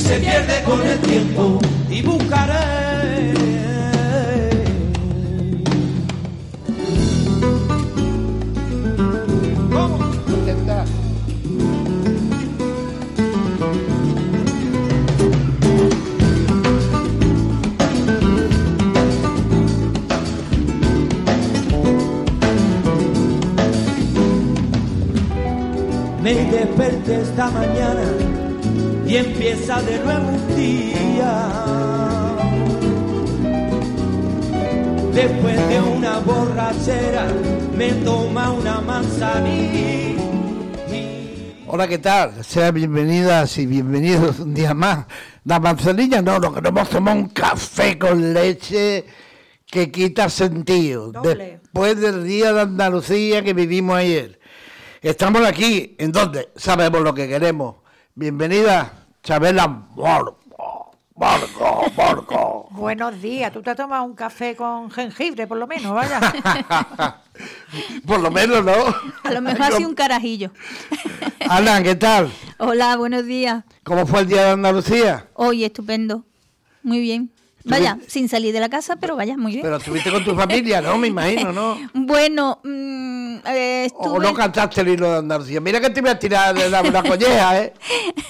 se pierde con el tiempo y buscaré. Me desperté esta mañana y empieza de nuevo un día. Después de una borrachera me toma una manzanilla. Hola, ¿qué tal? Sean bienvenidas y bienvenidos un día más. La manzanilla no, lo queremos tomar un café con leche que quita sentido. Doble. Después del día de Andalucía que vivimos ayer. Estamos aquí, ¿en dónde? Sabemos lo que queremos. Bienvenida, Chabela Borgo. Borgo, Borgo. Buenos días, tú te has tomado un café con jengibre, por lo menos, vaya. Por lo menos, ¿no? A lo mejor así un carajillo. Ana, ¿qué tal? Hola, buenos días. ¿Cómo fue el día de Andalucía? Hoy estupendo. Muy bien. Vaya, sin salir de la casa, pero vaya, muy bien. Pero estuviste con tu familia, ¿no? Me imagino, ¿no? Bueno, mm, eh, O estuve... no cantaste el hilo de Andalucía. Mira que te voy a tirar de la, una colleja, ¿eh?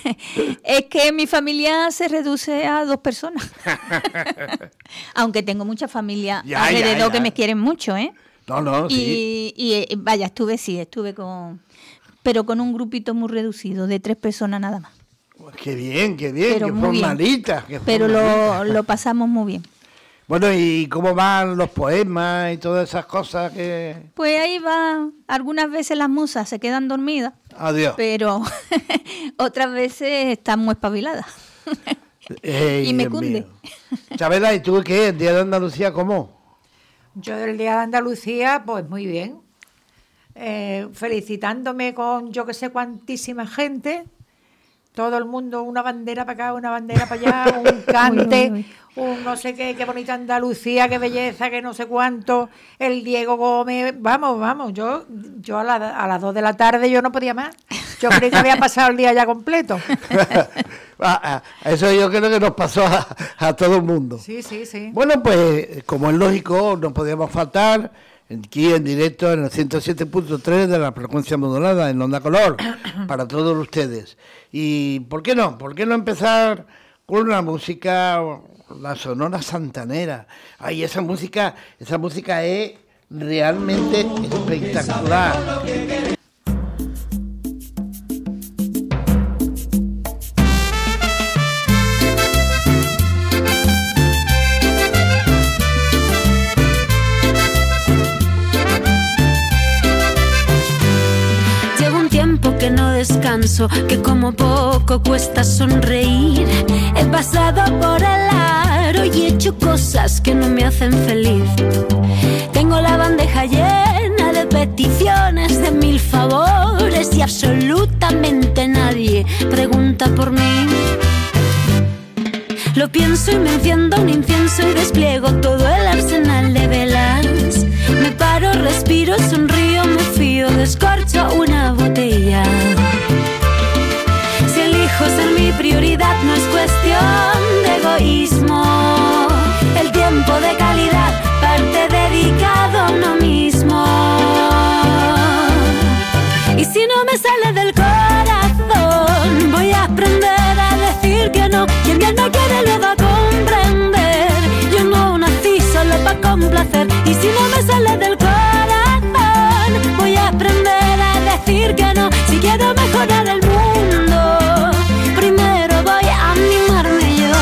es que mi familia se reduce a dos personas. Aunque tengo mucha familia Ya, alrededor ya, ya. que me quieren mucho, ¿eh? No, no, sí. Y, y, eh, vaya, estuve, sí, estuve con... Pero con un grupito muy reducido, de tres personas nada más. Qué bien, qué bien, Pero qué muy bien. formalita. qué Pero lo, formalita. lo pasamos muy bien. Bueno, ¿y cómo van los poemas y todas esas cosas que... Pues ahí va, algunas veces las musas se quedan dormidas, Adiós. pero otras veces están muy espabiladas. Ey, y me Dios cunde. Chabela, ¿y tú qué? ¿El día de Andalucía cómo? Yo del Día de Andalucía, pues muy bien. Eh, felicitándome con yo que sé cuantísima gente. Todo el mundo, una bandera para acá, una bandera para allá, un cante, Uy, uy, un no sé qué, qué bonita Andalucía, qué belleza, que no sé cuánto, el Diego Gómez, vamos, vamos, yo, yo a, la- a las dos de la tarde yo no podía más. Yo creí que había pasado el día ya completo. Ah, ah, Eso yo creo que nos pasó a, a todo el mundo. Sí, sí, sí. Bueno, pues como es lógico, no podíamos faltar aquí en directo en el 107.3 de la frecuencia modulada en Onda Color para todos ustedes. Y ¿por qué no? ¿Por qué no empezar con una música, la Sonora Santanera? Ay, esa música, esa música es realmente espectacular. Que no descanso, que como poco cuesta sonreír. He pasado por el aro y he hecho cosas que no me hacen feliz. Tengo la bandeja llena de peticiones, de mil favores y absolutamente nadie pregunta por mí. Lo pienso y me enciendo un incienso y despliego todo el arsenal de velas. Me paro, respiro, sonrío, fío, descorcho una botella. Si elijo ser mi prioridad no es cuestión de egoísmo. El tiempo de calidad parte dedicado a uno mismo. Y si no me sale del corazón, voy a aprender a decir que no. Quien bien no quiere lo va a comprender. Yo no nací solo para complacer. Y si no me sale del corazón, que no. Si quiero mejorar el mundo, primero voy a animarme yo.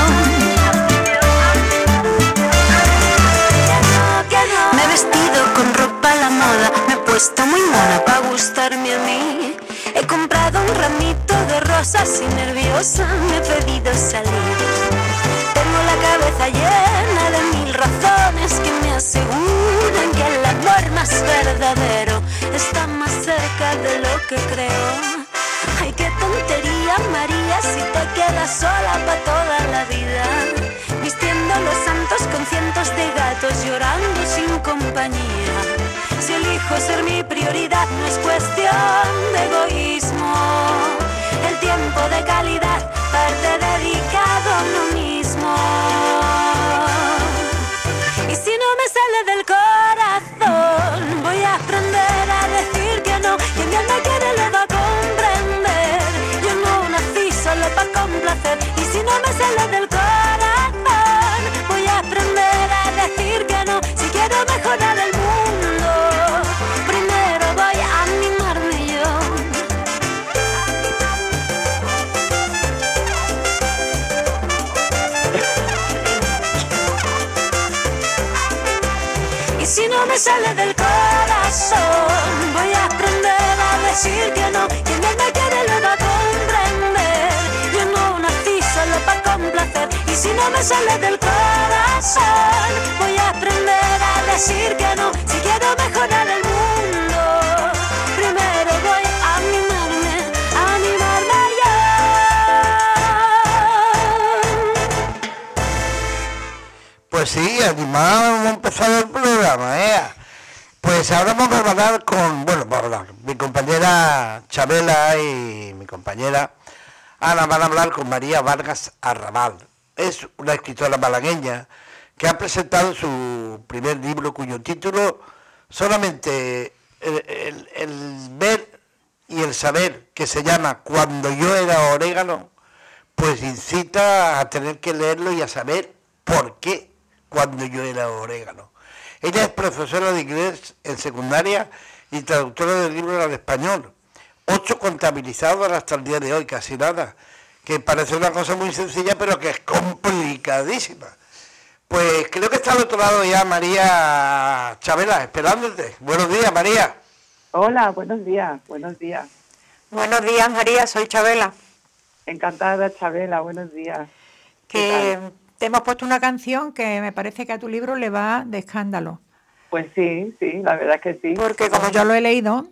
Me he vestido con ropa a la moda, me he puesto muy mona para gustarme a mí. He comprado un ramito de rosas y nerviosa me he pedido salir. Tengo la cabeza llena de mil razones que me aseguran que el amor más verdadero está más cerca de lo que creo. Ay, qué tontería, María, si te quedas sola para toda la vida. Vistiendo los santos con cientos de gatos llorando sin compañía. Si elijo ser mi prioridad, no es cuestión de egoísmo. El tiempo de calidad, parte dedicado a uno mismo. Y si no me sale del corazón, decir que no. Quien él me quiere lo va a comprender. Yo no nací solo para complacer. Y si no me sale del corazón, voy a aprender a decir que no. Si quiero mejorar el mundo, primero voy a animarme, a animarme yo. Pues sí, animado hemos empezado el programa, ¿eh? Pues ahora vamos a hablar con, bueno, mi compañera Chabela y mi compañera Ana van a hablar con María Vargas Arrabal. Es una escritora malagueña que ha presentado su primer libro cuyo título solamente el- el ver y el saber que se llama Cuando yo era orégano, pues incita a tener que leerlo y a saber por qué cuando yo era orégano. Ella es profesora de inglés en secundaria y traductora del libro al español. Ocho contabilizados hasta el día de hoy, casi nada. Que parece una cosa muy sencilla, pero que es complicadísima. Pues creo que está al otro lado ya María Chabela, esperándote. Buenos días, María. Hola, buenos días, buenos días. Buenos días, María, soy Chabela. Encantada, Chabela, buenos días. ¿Qué Que te hemos puesto una canción que me parece que a tu libro le va de escándalo. Pues sí, sí, la verdad es que sí. Porque como yo lo he leído,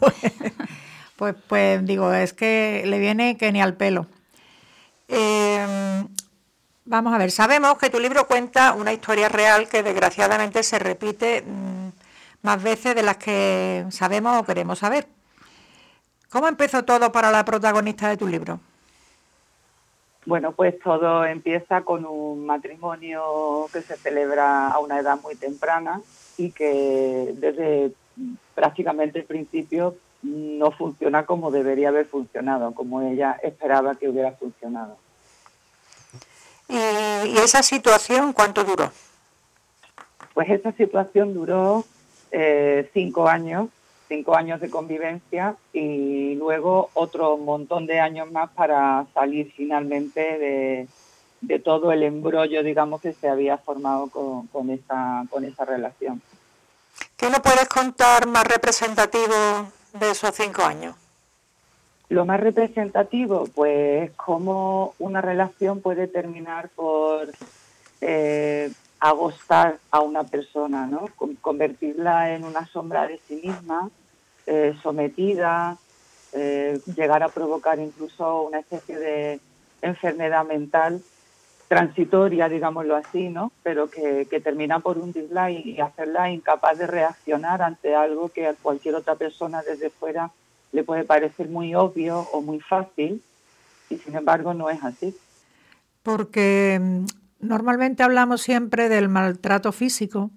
pues, pues digo, es que le viene que ni al pelo. Eh, vamos a ver, sabemos que tu libro cuenta una historia real que desgraciadamente se repite mm, más veces de las que sabemos o queremos saber. ¿Cómo empezó todo para la protagonista de tu libro? Bueno, pues todo empieza con un matrimonio que se celebra a una edad muy temprana y que desde prácticamente el principio no funciona como debería haber funcionado, como ella esperaba que hubiera funcionado. ¿Y, esa situación cuánto duró? Pues esa situación duró eh, cinco años, cinco años de convivencia y luego otro montón de años más para salir finalmente de, de todo el embrollo, digamos, que se había formado con, con esa, con esa relación. ¿Qué nos puedes contar más representativo de esos cinco años? Lo más representativo, pues cómo una relación puede terminar por eh, agostar a una persona, ¿no? Con- convertirla en una sombra de sí misma, eh, sometida, eh, llegar a provocar incluso una especie de enfermedad mental transitoria, digámoslo así, ¿no? Pero que, que termina por hundirla y, y hacerla incapaz de reaccionar ante algo que a cualquier otra persona desde fuera le puede parecer muy obvio o muy fácil y sin embargo no es así. Porque mm, normalmente hablamos siempre del maltrato físico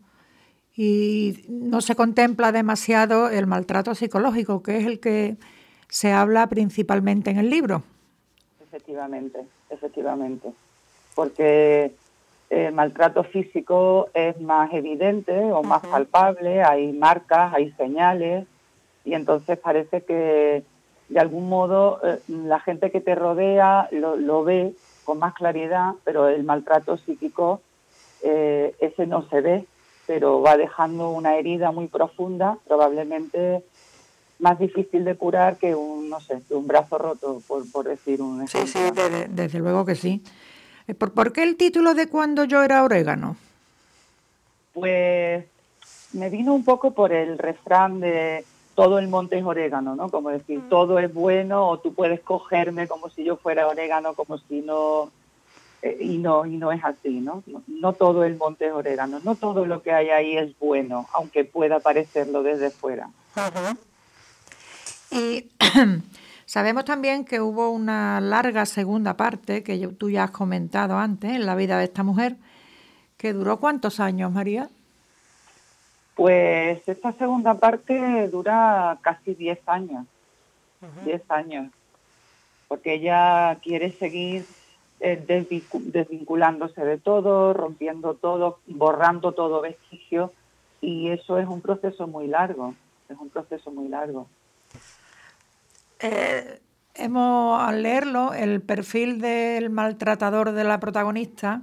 y no se contempla demasiado el maltrato psicológico, que es el que se habla principalmente en el libro. Efectivamente, efectivamente. Porque el maltrato físico es más evidente o más palpable, hay marcas, hay señales, y entonces parece que de algún modo eh, la gente que te rodea lo, lo ve con más claridad, pero el maltrato psíquico, eh, ese no se ve, pero va dejando una herida muy profunda, probablemente más difícil de curar que un, no sé, un brazo roto, por, por decir un Sí, ejemplo. sí, de- desde luego que sí. Eh, ¿Por, por qué el título de Cuando yo era orégano? Pues me vino un poco por el refrán de todo el monte es orégano, ¿no? Como decir, todo es bueno o tú puedes cogerme como si yo fuera orégano, como si no... eh, y no y no es así, ¿no? ¿no? No todo el monte es orégano, no todo lo que hay ahí es bueno, aunque pueda parecerlo desde fuera. Y sabemos también que hubo una larga segunda parte, que yo- tú ya has comentado antes, en la vida de esta mujer, que duró cuántos años, María? Pues esta segunda parte dura casi 10 años, 10 años, porque ella quiere seguir eh, desvincu- desvinculándose de todo, rompiendo todo, borrando todo vestigio, y eso es un proceso muy largo, es un proceso muy largo. Eh, hemos, al leerlo, el perfil del maltratador de la protagonista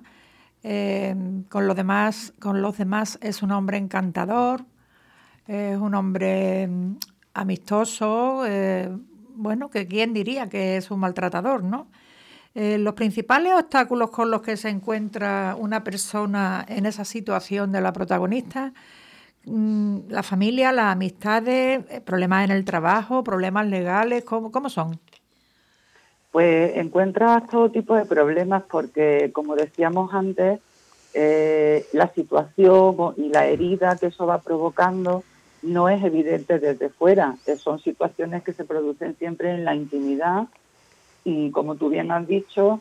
Eh, con, los demás, con los demás es un hombre encantador, es un hombre mm, amistoso, bueno, que quién diría que es un maltratador, ¿no? Eh, los principales obstáculos con los que se encuentra una persona en esa situación de la protagonista, mm, la familia, las amistades, eh, problemas en el trabajo, problemas legales, ¿cómo, cómo son? Pues encuentras todo tipo de problemas porque, como decíamos antes, eh, la situación y la herida que eso va provocando no es evidente desde fuera. Son situaciones que se producen siempre en la intimidad y como tú bien has dicho,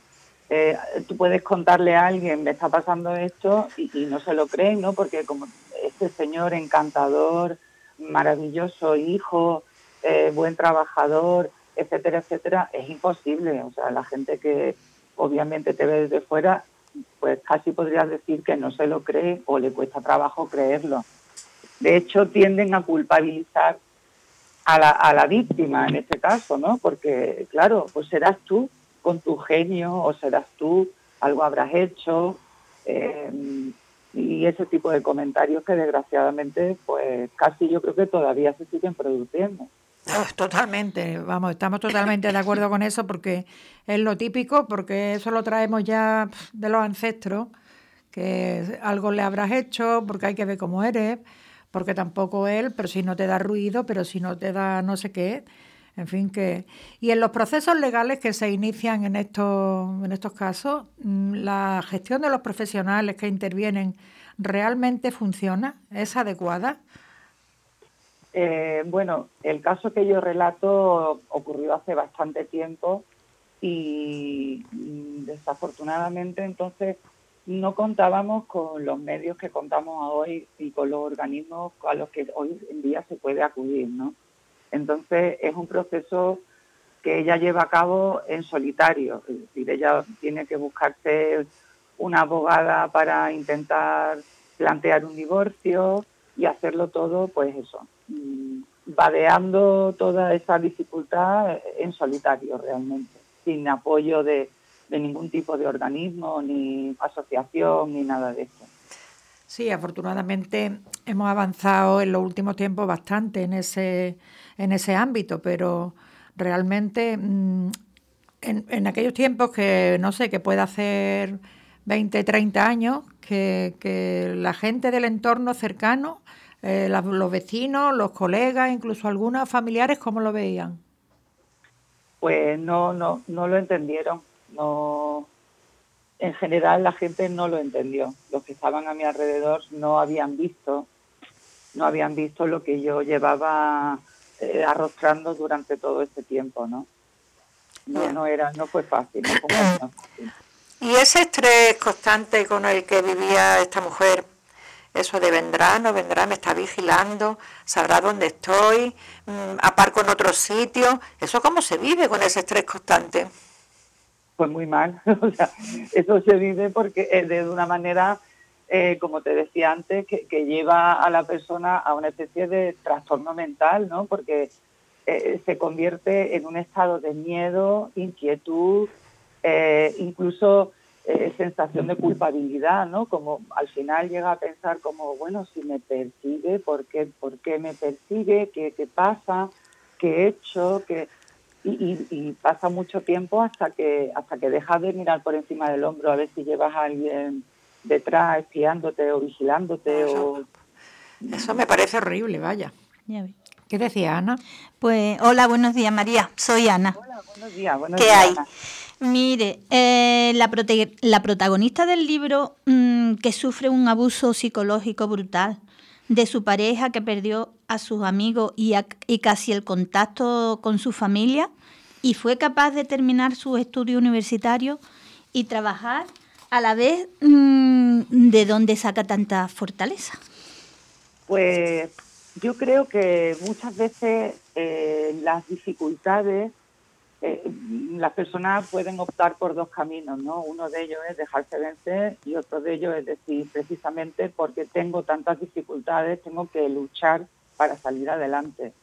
eh, tú puedes contarle a alguien, me está pasando esto y, no se lo creen, ¿no? Porque como este señor encantador, maravilloso hijo, eh, buen trabajador, etcétera, etcétera, es imposible. O sea, la gente que obviamente te ve desde fuera, pues casi podrías decir que no se lo cree o le cuesta trabajo creerlo. De hecho, tienden a culpabilizar a la, a la víctima en este caso, ¿no? Porque, claro, pues serás tú con tu genio o serás tú, algo habrás hecho, eh, y ese tipo de comentarios que desgraciadamente, pues casi yo creo que todavía se siguen produciendo. Oh, totalmente, vamos, estamos totalmente de acuerdo con eso porque es lo típico, porque eso lo traemos ya de los ancestros, que algo le habrás hecho, porque hay que ver cómo eres, porque tampoco él, pero si no te da ruido, pero si no te da no sé qué, en fin que y en los procesos legales que se inician en estos en estos casos, mm, la gestión de los profesionales que intervienen realmente funciona, es adecuada. Eh, bueno, el caso que yo relato ocurrió hace bastante tiempo y mm, desafortunadamente entonces no contábamos con los medios que contamos hoy y con los organismos a los que hoy en día se puede acudir, ¿no? Entonces es un proceso que ella lleva a cabo en solitario, es decir, ella tiene que buscarse una abogada para intentar plantear un divorcio y hacerlo todo, pues eso, mm, vadeando toda esa dificultad en solitario realmente, sin apoyo de, de ningún tipo de organismo, ni asociación, ni nada de eso. Sí, afortunadamente hemos avanzado en los últimos tiempos bastante en ese, en ese ámbito, pero realmente mm, en, aquellos tiempos que, no sé, que puede hacer 20, 30 años, que, la gente del entorno cercano, eh, los vecinos, los colegas, incluso algunos familiares, ¿cómo lo veían? Pues no, no, no lo entendieron no, en general la gente no lo entendió. Los que estaban a mi alrededor no habían visto, no habían visto lo que yo llevaba eh, arrostrando durante todo este tiempo, ¿no? No, no era, no fue fácil. Y ese estrés constante con el que vivía esta mujer, eso de vendrá, no vendrá, me está vigilando, sabrá dónde estoy, mm, aparco en otro sitio, ¿eso cómo se vive con ese estrés constante? Pues muy mal. o sea, eso se vive porque de una manera, eh, como te decía antes, que, lleva a la persona a una especie de trastorno mental, ¿no? Porque eh, se convierte en un estado de miedo, inquietud, eh, incluso sensación de culpabilidad, ¿no? Como al final llega a pensar como, bueno, si me persigue, ¿por qué, ¿Por qué me persigue? ¿Qué, qué pasa? ¿Qué he hecho? ¿Qué y, pasa mucho tiempo hasta que hasta que dejas de mirar por encima del hombro a ver si llevas a alguien detrás espiándote o vigilándote o eso me parece horrible vaya. Qué decía Ana pues hola buenos días María. Soy Ana. Hola buenos días buenos ¿Qué días, hay Mire, eh, la, la, protagonista del libro mm, que sufre un abuso psicológico brutal de su pareja que perdió a sus amigos y, y casi el contacto con su familia y fue capaz de terminar sus estudios universitarios y trabajar a la vez. Mm, ¿De dónde saca tanta fortaleza? Pues yo creo que muchas veces eh, las dificultades eh, las personas pueden optar por dos caminos, ¿no? Uno de ellos es dejarse vencer y otro de ellos es decir, precisamente porque tengo tantas dificultades, tengo que luchar para salir adelante.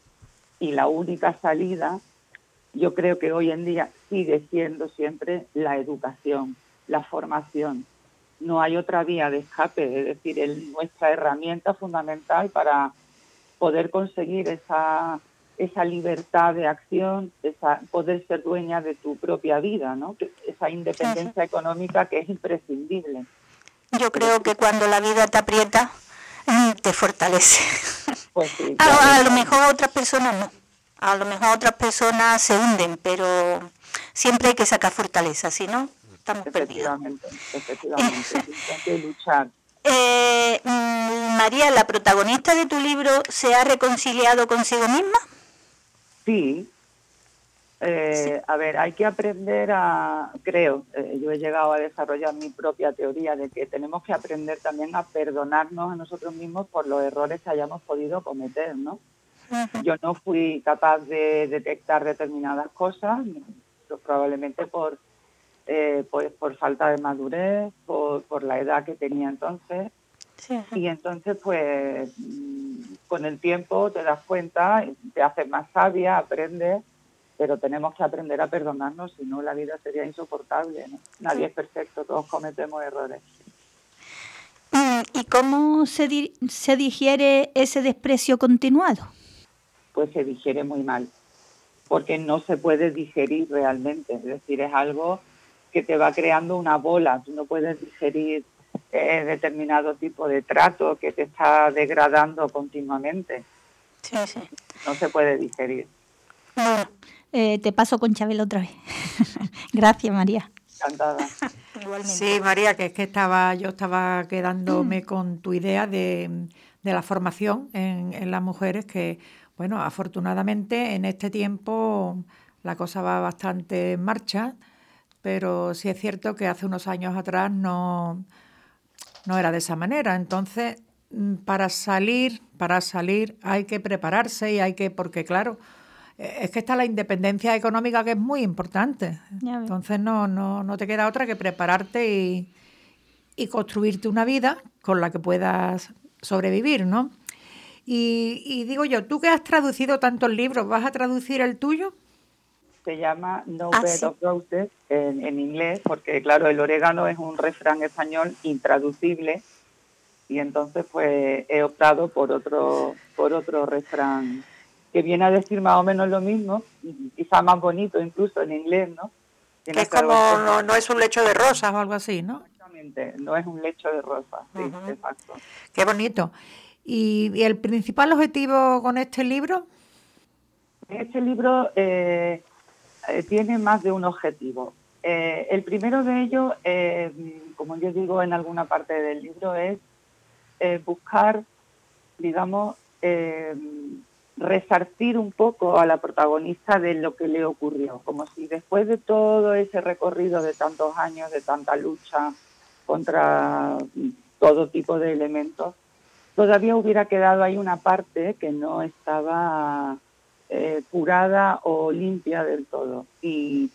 Y la única salida, yo creo que hoy en día sigue siendo siempre la educación, la formación. no hay otra vía de escape, es decir, es nuestra herramienta fundamental para poder conseguir esa, esa libertad de acción, esa, poder ser dueña de tu propia vida, ¿no? esa independencia económica que es imprescindible. Yo creo que cuando la vida te aprieta, mm, te fortalece. Pues a, lo mejor otras personas no. A lo mejor otras personas se hunden, pero siempre hay que sacar fortaleza, si no, estamos perdidos. Efectivamente, hay que luchar. Eh, mm, María, la protagonista de tu libro, ¿se ha reconciliado consigo misma? Sí. Eh, a ver, hay que aprender a, creo, eh, yo he llegado a desarrollar mi propia teoría de que tenemos que aprender también a perdonarnos a nosotros mismos por los errores que hayamos podido cometer, ¿no? Yo no fui capaz de detectar determinadas cosas, probablemente por, eh, pues, por falta de madurez, por, por la edad que tenía entonces, y entonces, pues, con el tiempo te das cuenta, te haces más sabia, aprendes, pero tenemos que aprender a perdonarnos, si no la vida sería insoportable. Nadie es perfecto, todos cometemos errores. Mm, ¿Y cómo se, se digiere ese desprecio continuado? Pues se digiere muy mal, porque no se puede digerir realmente, es decir, es algo que te va creando una bola, tú no puedes digerir eh, determinado tipo de trato que te está degradando continuamente. Sí, sí. No se puede digerir. Bueno, eh, te paso con Chabel otra vez. Gracias, María. Encantada. Sí, María, que es que estaba, yo estaba quedándome con tu idea de, de la formación en, en, las mujeres, que, bueno, afortunadamente en este tiempo la cosa va bastante en marcha, pero sí es cierto que hace unos años atrás no, no era de esa manera. Entonces, mm, para salir, para salir hay que prepararse y hay que, porque claro, eh, es que está la independencia económica que es muy importante. Entonces no, no, no te queda otra que prepararte y, y, construirte una vida con la que puedas sobrevivir, ¿no? Y, y digo yo, tú que has traducido tantos libros, ¿vas a traducir el tuyo? Se llama No ah, Bed of Roses en, en, inglés, porque claro, el orégano es un refrán español intraducible y entonces pues he optado por otro, por otro refrán que viene a decir más o menos lo mismo, quizá más bonito incluso en inglés, ¿no? Que es como, no, no, es un lecho de rosas o algo así, ¿no? Exactamente, no es un lecho de rosas, sí, exacto. Qué bonito. ¿Y, ¿Y, el principal objetivo con este libro? Este libro eh, eh, tiene más de un objetivo. Eh, el primero de ellos, eh, como yo digo en alguna parte del libro, es buscar, digamos, resarcir un poco a la protagonista de lo que le ocurrió, como si después de todo ese recorrido de tantos años, de tanta lucha contra todo tipo de elementos, todavía hubiera quedado ahí una parte que no estaba eh, curada o limpia del todo. Y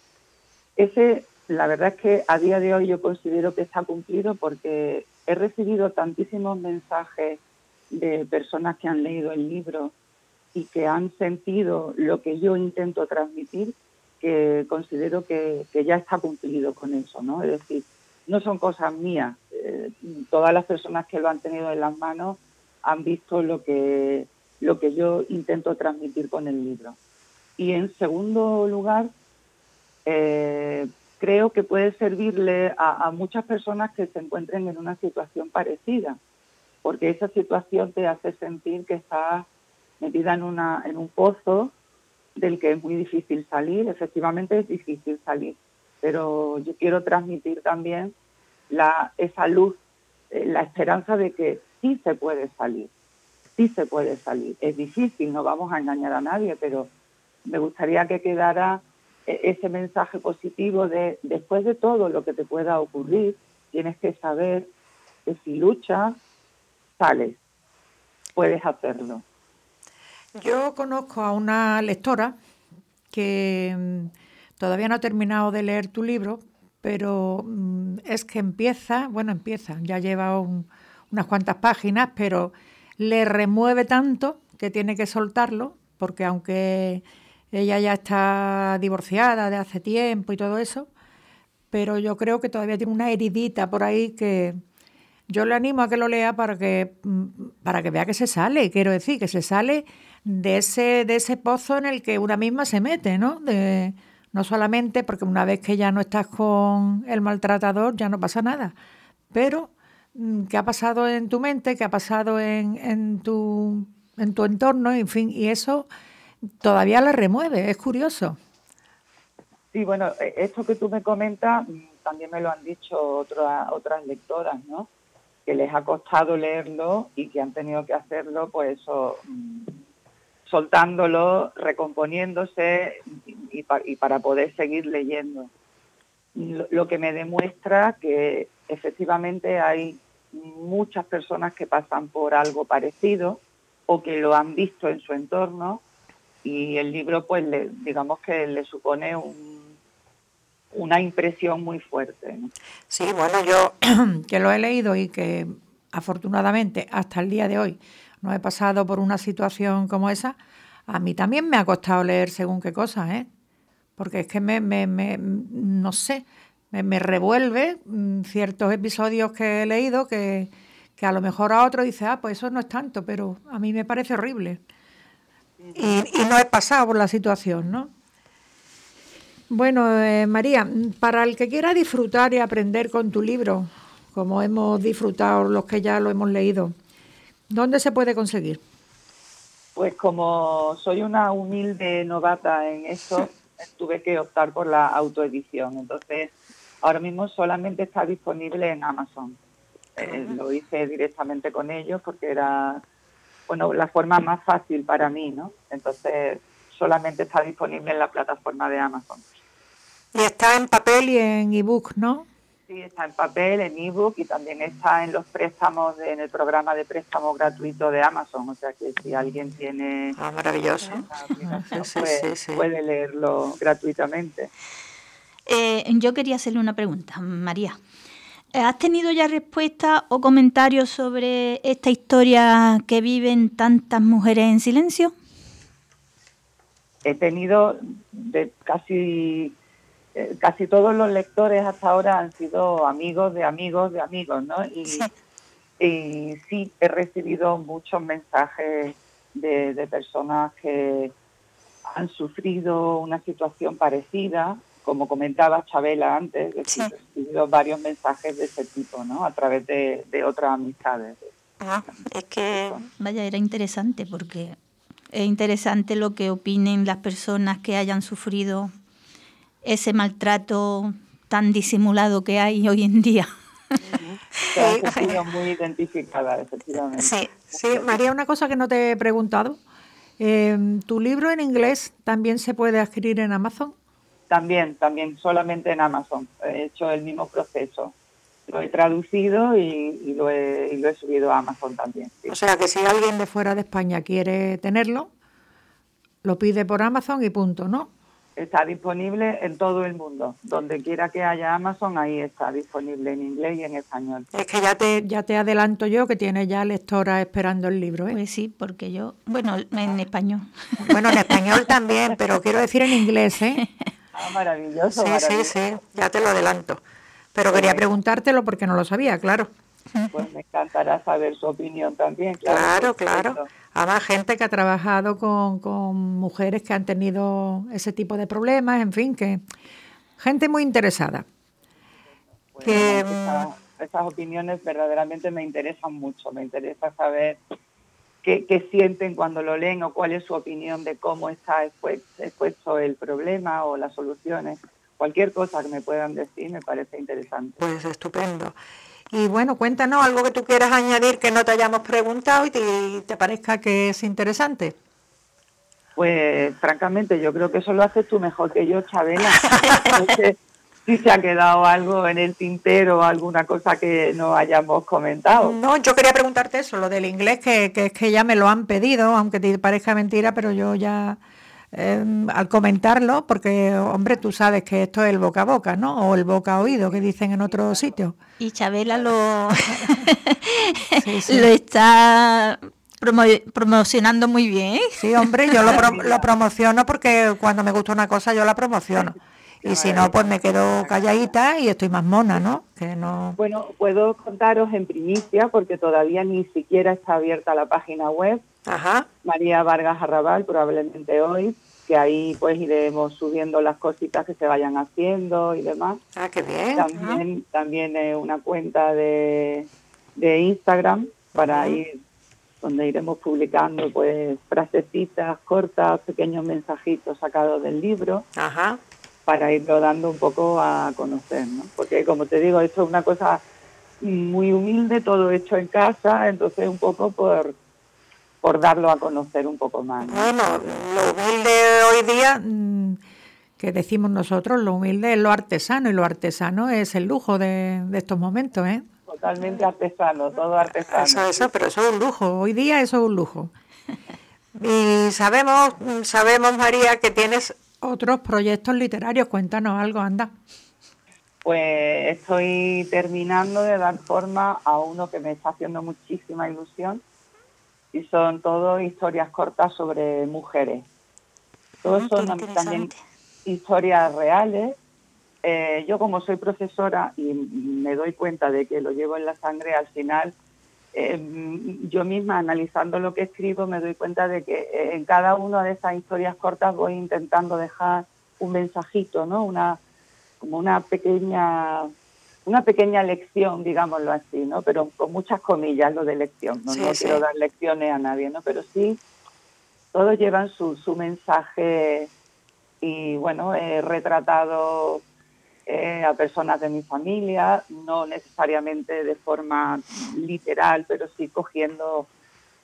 ese, la verdad es que a día de hoy yo considero que está cumplido porque he recibido tantísimos mensajes de personas que han leído el libro y que han sentido lo que yo intento transmitir, que considero que, ya está cumplido con eso, ¿no? Es decir, no son cosas mías. Eh, todas las personas que lo han tenido en las manos han visto lo que lo que yo intento transmitir con el libro. Y en segundo lugar, eh, creo que puede servirle a, muchas personas que se encuentren en una situación parecida, porque esa situación te hace sentir que estás metida en, una, en un pozo del que es muy difícil salir, efectivamente es difícil salir, pero yo quiero transmitir también la, esa luz, eh, la esperanza de que sí se puede salir sí se puede salir. Es difícil, no vamos a engañar a nadie, pero me gustaría que quedara e-, ese mensaje positivo de después de todo lo que te pueda ocurrir, tienes que saber que si luchas, sales, puedes hacerlo. Yo conozco a una lectora que mm, todavía no ha terminado de leer tu libro, pero mm, es que empieza, bueno, empieza, ya lleva unas cuantas páginas, pero le remueve tanto que tiene que soltarlo, porque aunque ella ya está divorciada de hace tiempo y todo eso, pero yo creo que todavía tiene una heridita por ahí que yo le animo a que lo lea para que, mm, para que vea que se sale, quiero decir, que se sale de ese, de ese pozo en el que una misma se mete, ¿no? De, no solamente porque una vez que ya no estás con el maltratador ya no pasa nada, pero qué ha pasado en tu mente, qué ha pasado en, en, tu, en tu entorno, en fin, y eso todavía la remueve, es curioso. Sí, bueno, e, esto que tú me comentas mm, también me lo han dicho otras otras lectoras, ¿no? Que les ha costado leerlo y que han tenido que hacerlo, pues eso, mm, soltándolo, recomponiéndose y, para poder seguir leyendo. Lo, que me demuestra que efectivamente hay muchas personas que pasan por algo parecido o que lo han visto en su entorno y el libro pues digamos que le supone una impresión muy fuerte. Sí, bueno, yo que lo he leído y que afortunadamente hasta el día de hoy no he pasado por una situación como esa, a mí también me ha costado leer según qué cosas, ¿eh? Porque es que me, me, me no sé, me, revuelve mm, ciertos episodios que he leído que, que, a lo mejor a otro dice, ah, pues eso no es tanto, pero a mí me parece horrible. Y, y no he pasado por la situación, ¿no? Bueno, eh, María, para el que quiera disfrutar y aprender con tu libro, como hemos disfrutado los que ya lo hemos leído, ¿Dónde se puede conseguir? Pues como soy una humilde novata en eso, tuve que optar por la autoedición. Entonces, ahora mismo solamente está disponible en Amazon. Eh, lo hice directamente con ellos porque era, bueno, la forma más fácil para mí, ¿no? Entonces, solamente está disponible en la plataforma de Amazon. Y está en papel y en ebook, ¿no? Sí, está en papel, en ebook y también está en los préstamos, en el programa de préstamo gratuito de Amazon. O sea que si alguien tiene. Ah, maravilloso. Pues puede leerlo gratuitamente. Eh, yo quería hacerle una pregunta, María. ¿Has tenido ya respuesta o comentarios sobre esta historia que viven tantas mujeres en silencio? He tenido de casi eh, casi todos los lectores hasta ahora han sido amigos de amigos de amigos, ¿no? Y sí, y sí he recibido muchos mensajes de, personas que han sufrido una situación parecida, como comentaba Chabela antes, he recibido varios mensajes de ese tipo, ¿no? A través de, otras amistades. Ah, es que, vaya, era interesante porque es interesante lo que opinen las personas que hayan sufrido ese maltrato tan disimulado que hay hoy en día. Sí, muy identificada, efectivamente. Sí, sí, María, una cosa que no te he preguntado. Eh, ¿Tu libro en inglés también se puede adquirir en Amazon? También, también, solamente en Amazon. He hecho el mismo proceso. Lo he traducido y, lo, he, y lo, he, subido a Amazon también. O sea que si alguien de fuera de España quiere tenerlo, lo pide por Amazon y punto, ¿no? Está disponible en todo el mundo. Donde quiera que haya Amazon, ahí está disponible en inglés y en español. Es que ya te, ya te adelanto yo que tiene ya lectora esperando el libro. ¿eh? Pues sí, porque yo, bueno, en español. Bueno, en español también, pero quiero decir en inglés, ¿eh? Ah, maravilloso. Sí, sí, sí, ya te lo adelanto. Pero quería preguntártelo porque no lo sabía, claro. Pues me encantará saber su opinión también. Claro, claro. claro. Además, gente que ha trabajado con, con, mujeres que han tenido ese tipo de problemas, en fin, que gente muy interesada. que, esas opiniones verdaderamente me interesan mucho. Me interesa saber qué, qué, sienten cuando lo leen o cuál es su opinión de cómo está expuesto el problema o las soluciones. Cualquier cosa que me puedan decir me parece interesante. Pues estupendo. Y bueno, cuéntanos algo que tú quieras añadir que no te hayamos preguntado y te, parezca que es interesante. Pues francamente yo creo que eso lo haces tú mejor que yo, Chabela. sé si se ha quedado algo en el tintero o alguna cosa que no hayamos comentado. No, yo quería preguntarte eso, lo del inglés, que, que es que ya me lo han pedido, aunque te parezca mentira, pero yo ya Em, al comentarlo, porque, hombre, tú sabes que esto es el boca a boca, ¿no? O el boca a oído, que dicen en otros sitios. Y Chabela lo, lo está promocionando muy bien. Sí, hombre, yo lo, lo promociono porque cuando me gusta una cosa yo la promociono. Y si no, pues me quedo calladita y estoy más mona, ¿no? Que no... Bueno, puedo contaros en primicia, porque todavía ni siquiera está abierta la página web, Ajá. María Vargas Arrabal, probablemente hoy, que ahí pues iremos subiendo las cositas que se vayan haciendo y demás. Ah, qué bien. También, también eh, una cuenta de, de Instagram para ir donde iremos publicando pues frasecitas cortas, pequeños mensajitos sacados del libro Ajá. Para irlo dando un poco a conocer, ¿no? Porque como te digo, esto es una cosa muy humilde, todo hecho en casa, entonces un poco por, por darlo a conocer un poco más. ¿no? Bueno, lo humilde hoy día, mm, que decimos nosotros, lo humilde es lo artesano y lo artesano es el lujo de, de estos momentos, ¿eh? Totalmente artesano, todo artesano. Eso, eso, pero eso es un lujo. Hoy día eso es un lujo. Y sabemos, sabemos María, que tienes otros proyectos literarios. Cuéntanos algo, anda. Pues estoy terminando de dar forma a uno que me está haciendo muchísima ilusión y son todo historias cortas sobre mujeres. Todos Ah, son también historias reales. Eh, yo como soy profesora y me doy cuenta de que lo llevo en la sangre, al final eh, yo misma analizando lo que escribo me doy cuenta de que eh, en cada una de esas historias cortas voy intentando dejar un mensajito, ¿no? Una como una pequeña una pequeña lección, digámoslo así, ¿no? Pero con muchas comillas lo de lección, no, Sí, no sí. quiero dar lecciones a nadie, ¿no? Pero sí todos llevan su, su mensaje y bueno, he retratado eh, a personas de mi familia, no necesariamente de forma literal, pero sí cogiendo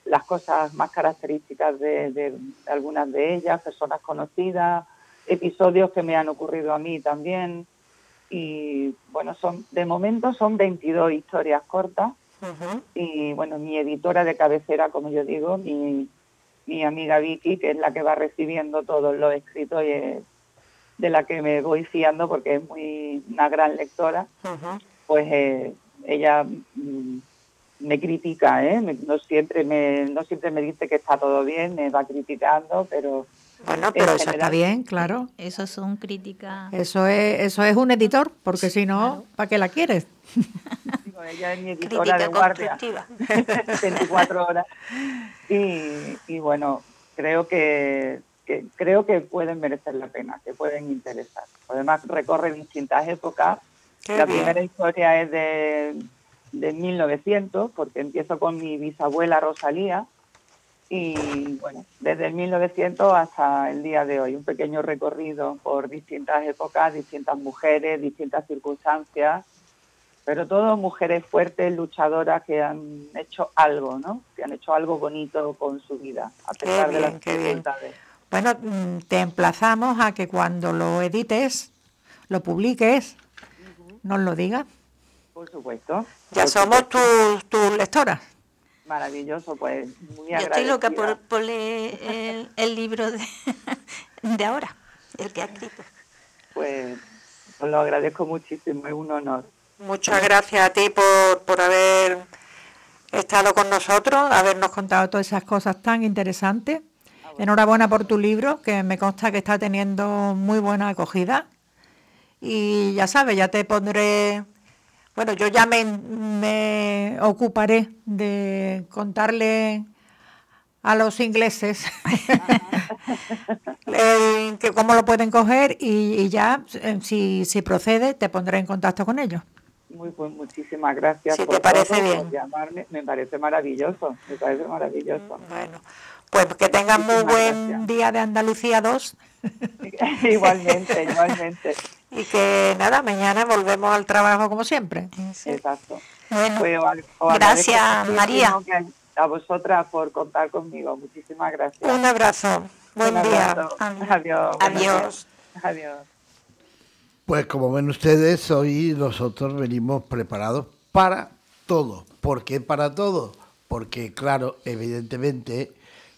las cosas más características de, de algunas de ellas, personas conocidas, episodios que me han ocurrido a mí también. Y bueno, son de momento son 22 historias cortas y bueno, mi editora de cabecera, como yo digo, mi, mi amiga Vicky, que es la que va recibiendo todos los escritos y es de la que me voy fiando porque es muy una gran lectora, pues eh, ella mm, me critica, ¿eh? Me- no siempre me no siempre me dice que está todo bien, me va criticando, pero Bueno, pero eso está general- bien, claro. Eso son críticas. Eso es, eso es un editor, porque si no, ¿para qué la quieres? digo, ella es mi editora Crítica de guardia. constructiva. 24 horas. Y, y bueno, creo que, que- creo que pueden merecer la pena, que pueden interesar. Además, recorre distintas épocas. Qué la bien. primera historia es de, de 1900, porque empiezo con mi bisabuela Rosalía. Y bueno, desde el 1900 hasta el día de hoy, un pequeño recorrido por distintas épocas, distintas mujeres, distintas circunstancias, pero todo mujeres fuertes, luchadoras que han hecho algo, ¿no? Que han hecho algo bonito con su vida, a pesar de las dificultades. Bueno, mm, te emplazamos a que cuando lo edites, lo publiques, nos lo digas. Por supuesto. Ya Por somos tus, tus lectoras. Maravilloso, pues muy Yo estoy loca por, por leer el, el libro de, de ahora, el que ha escrito. Pues os lo agradezco muchísimo, es un honor. Muchas gracias a ti por, por haber estado con nosotros, habernos contado todas esas cosas tan interesantes. Enhorabuena por tu libro, que me consta que está teniendo muy buena acogida. Y ya sabes, ya te pondré, bueno, yo ya me, ocuparé de contarle a los ingleses que cómo lo pueden coger y, y ya, eh, si, si procede, te pondré en contacto con ellos. Muy pues muchísimas gracias Si por te parece todo, bien. por llamarme, me parece maravilloso, me parece maravilloso. Bueno, pues que tengan muy buen gracias. día de Andalucía 2 igualmente, igualmente. y que nada, mañana volvemos al trabajo como siempre. Exacto. Bueno, Pues gracias, María. A vosotras por contar conmigo. Muchísimas gracias. Un abrazo, buen Un día. Adiós. Adiós. Adiós. Pues como ven ustedes, hoy nosotros venimos preparados para todo. ¿Por qué para todo? Porque, claro, evidentemente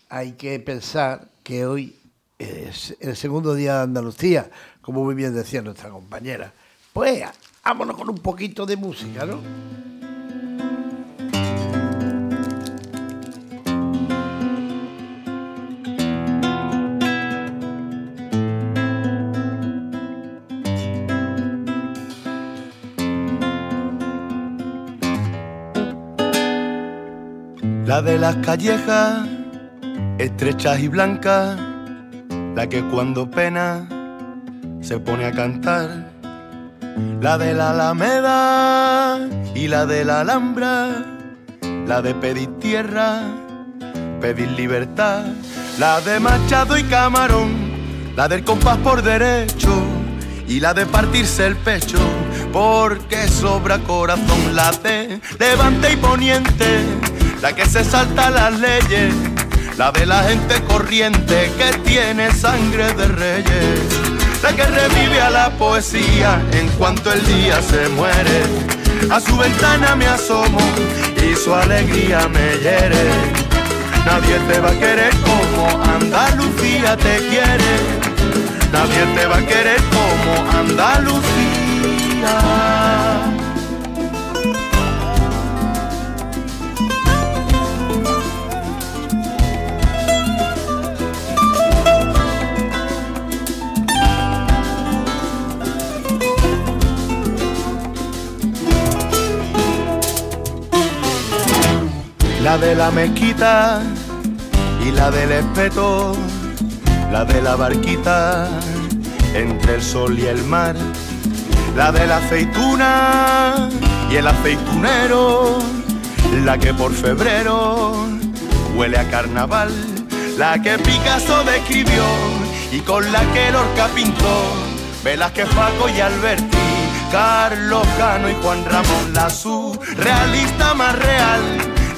hay que pensar que hoy es el segundo día de Andalucía, como muy bien decía nuestra compañera. Pues vámonos con un poquito de música, ¿no? La de las callejas, estrechas y blancas, la que cuando pena se pone a cantar, la de la Alameda y la de la Alhambra, la de pedir tierra, pedir libertad, la de Machado y Camarón, la del compás por derecho y la de partirse el pecho, porque sobra corazón, la de levante y poniente, la que se salta las leyes, la de la gente corriente que tiene sangre de reyes, la que revive a la poesía en cuanto el día se muere. A su ventana me asomo y su alegría me hiere. Nadie te va a querer como Andalucía te quiere nadie te va a querer como Andalucía. La de la mezquita y la del espeto la de la barquita entre el sol y el mar, la de la aceituna y el aceitunero, la que por febrero huele a carnaval, la que Picasso describió y con la que Lorca pintó, Velázquez, Paco y Alberti, Carlos Cano y Juan Ramón, la surrealista más real,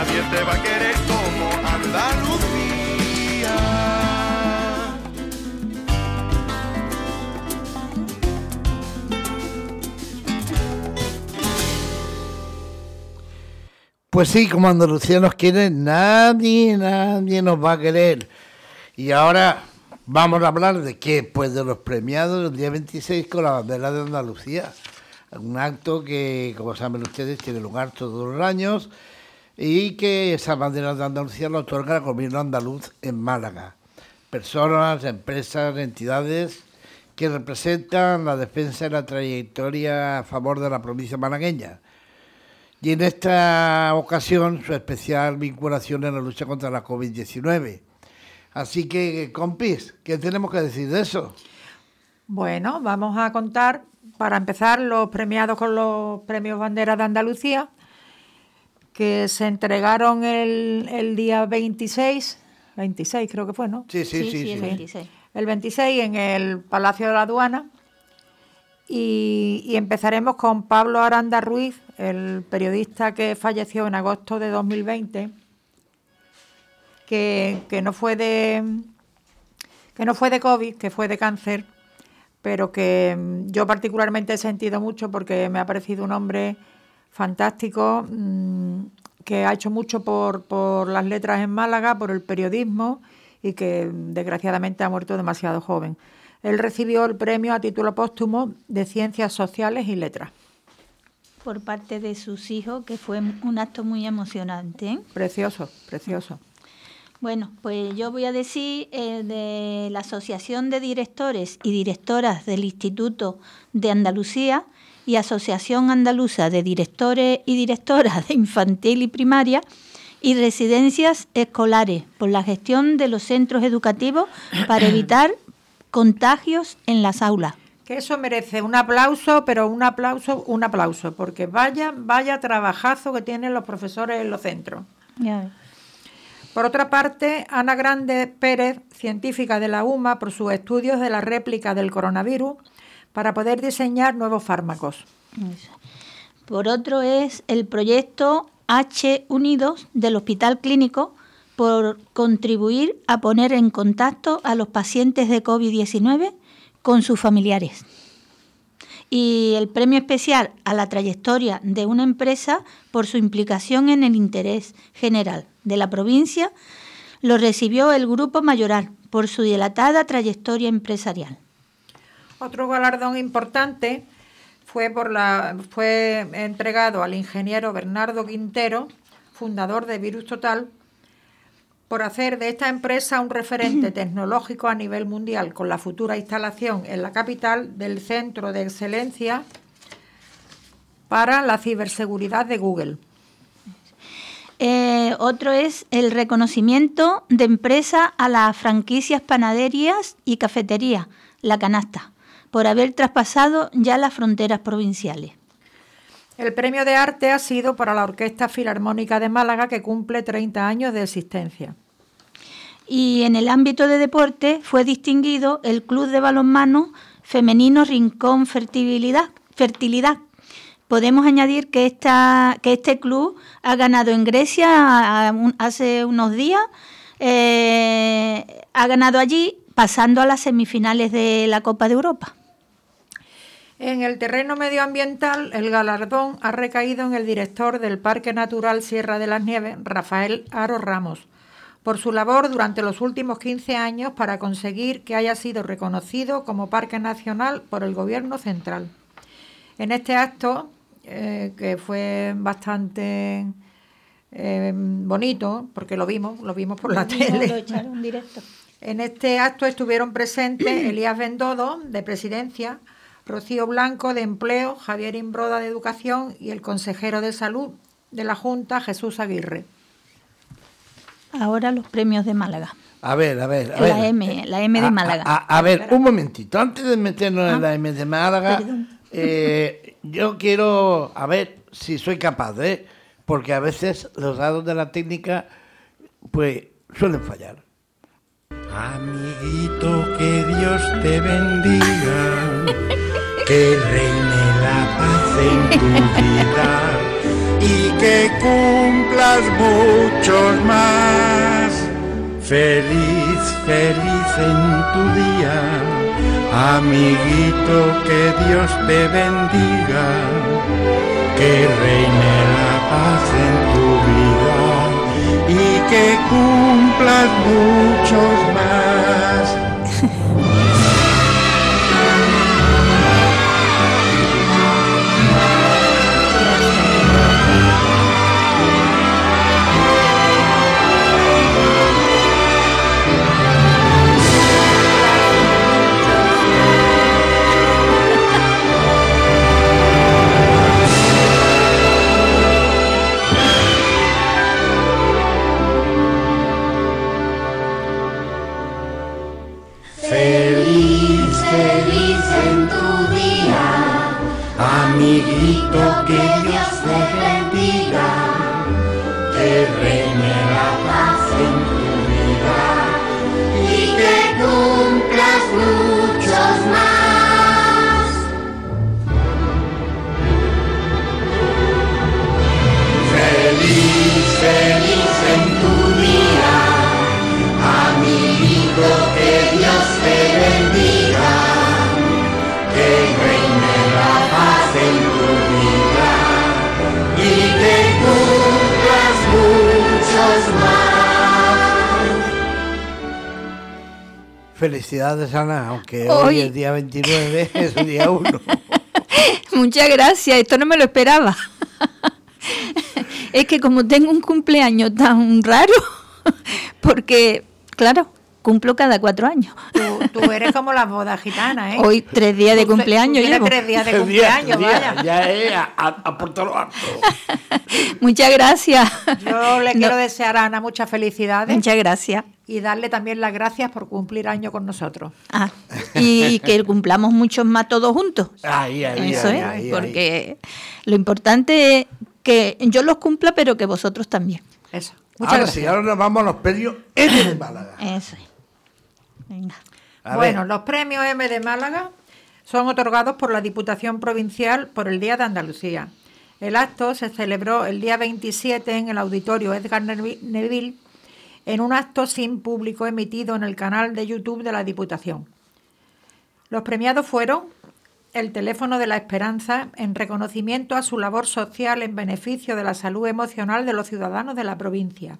Nadie te va a querer como Andalucía. Pues sí, como Andalucía nos quiere, nadie, nadie nos va a querer. Y ahora vamos a hablar de qué? Pues de los premiados del día 26 con la bandera de Andalucía. Un acto que, como saben ustedes, tiene lugar todos los años y que esa bandera de Andalucía lo otorga el gobierno andaluz en Málaga. Personas, empresas, entidades que representan la defensa y la trayectoria a favor de la provincia malagueña y en esta ocasión su especial vinculación en la lucha contra la COVID-19. Así que, compis, ¿qué tenemos que decir de eso? Bueno, vamos a contar, para empezar, los premiados con los premios Bandera de Andalucía, que se entregaron el, el día 26, 26 creo que fue, ¿no? Sí, sí, sí. sí, el sí. 26. El 26 en el Palacio de la Aduana. Y, y empezaremos con Pablo Aranda Ruiz, el periodista que falleció en agosto de 2020, que, que no fue de que no fue de COVID, que fue de cáncer, pero que yo particularmente he sentido mucho porque me ha parecido un hombre fantástico, mm, que ha hecho mucho por, por las letras en Málaga, por el periodismo y que mm, desgraciadamente ha muerto demasiado joven. Él recibió el premio a título póstumo de Ciencias Sociales y Letras. Por parte de sus hijos, que fue un acto muy emocionante. ¿eh? Precioso, precioso. Bueno, pues yo voy a decir eh, de la Asociación de Directores y Directoras del Instituto de Andalucía y Asociación Andaluza de Directores y Directoras de Infantil y Primaria y Residencias Escolares por la gestión de los centros educativos para evitar contagios en las aulas. Que eso merece un aplauso, pero un aplauso, un aplauso, porque vaya, vaya trabajazo que tienen los profesores en los centros. Por otra parte, Ana Grande Pérez, científica de la UMA, por sus estudios de la réplica del coronavirus para poder diseñar nuevos fármacos. Por otro es el proyecto H Unidos del Hospital Clínico por contribuir a poner en contacto a los pacientes de COVID-19 con sus familiares. y el premio especial a la trayectoria de una empresa por su implicación en el interés general de la provincia lo recibió el Grupo Mayoral por su dilatada trayectoria empresarial. Otro galardón importante fue, por la, fue entregado al ingeniero Bernardo Quintero, fundador de Virus Total, por hacer de esta empresa un referente tecnológico a nivel mundial con la futura instalación en la capital del Centro de Excelencia para la Ciberseguridad de Google. Eh, otro es el reconocimiento de empresa a las franquicias panaderías y cafetería, la canasta, por haber traspasado ya las fronteras provinciales. El premio de arte ha sido para la Orquesta Filarmónica de Málaga, que cumple 30 años de existencia. Y en el ámbito de deporte fue distinguido el Club de Balonmano Femenino Rincón Fertilidad, Fertilidad. Podemos añadir que, esta, que este club ha ganado en Grecia hace unos días, eh, ha ganado allí pasando a las semifinales de la Copa de Europa. En el terreno medioambiental, el galardón ha recaído en el director del Parque Natural Sierra de las Nieves, Rafael Aro Ramos, por su labor durante los últimos 15 años para conseguir que haya sido reconocido como Parque Nacional por el Gobierno Central. En este acto, eh, que fue bastante eh, bonito, porque lo vimos, lo vimos por la tele. En este acto estuvieron presentes Elías Bendodo, de Presidencia, Rocío Blanco de Empleo, Javier Imbroda de Educación y el consejero de Salud de la Junta, Jesús Aguirre. Ahora los premios de Málaga. A ver, a ver. la, M, la M de Málaga. A, ver, un momentito. Antes de meternos en ah, la M de Málaga, eh, yo quiero, a ver si soy capaz, ¿eh? Porque a veces los dados de la técnica, pues, suelen fallar. Amiguito, que Dios te bendiga que reine la paz en tu vida y que cumplas muchos más. Feliz, feliz en tu día, amiguito, que Dios te bendiga, que reine la paz en tu vida y que cumplas muchos más. Felicidades, Ana, aunque hoy, es día 29, es el día 1. Muchas gracias, esto no me lo esperaba. es que como tengo un cumpleaños tan raro, porque, claro, cumplo cada cuatro años. Tú, eres como la boda gitana, ¿eh? Hoy tres días de cumpleaños llevo. tres días de cumpleaños, vaya. Ya es a, a, lo Alto. Muchas gracias. Yo le quiero desear a Ana muchas felicidades. Muchas gracias. Y darle también las gracias por cumplir año con nosotros. Ah, y que cumplamos muchos más todos juntos. Ahí, ahí, Eso es, porque lo importante es que yo los cumpla, pero que vosotros también. Eso. Muchas ahora gracias. sí, ahora nos vamos a los premios de Málaga. Eso es. Bueno, los premios M de Málaga son otorgados por la Diputación Provincial por el Día de Andalucía. El acto se celebró el día 27 en el auditorio Edgar Neville en un acto sin público emitido en el canal de YouTube de la Diputación. Los premiados fueron el teléfono de la esperanza en reconocimiento a su labor social en beneficio de la salud emocional de los ciudadanos de la provincia.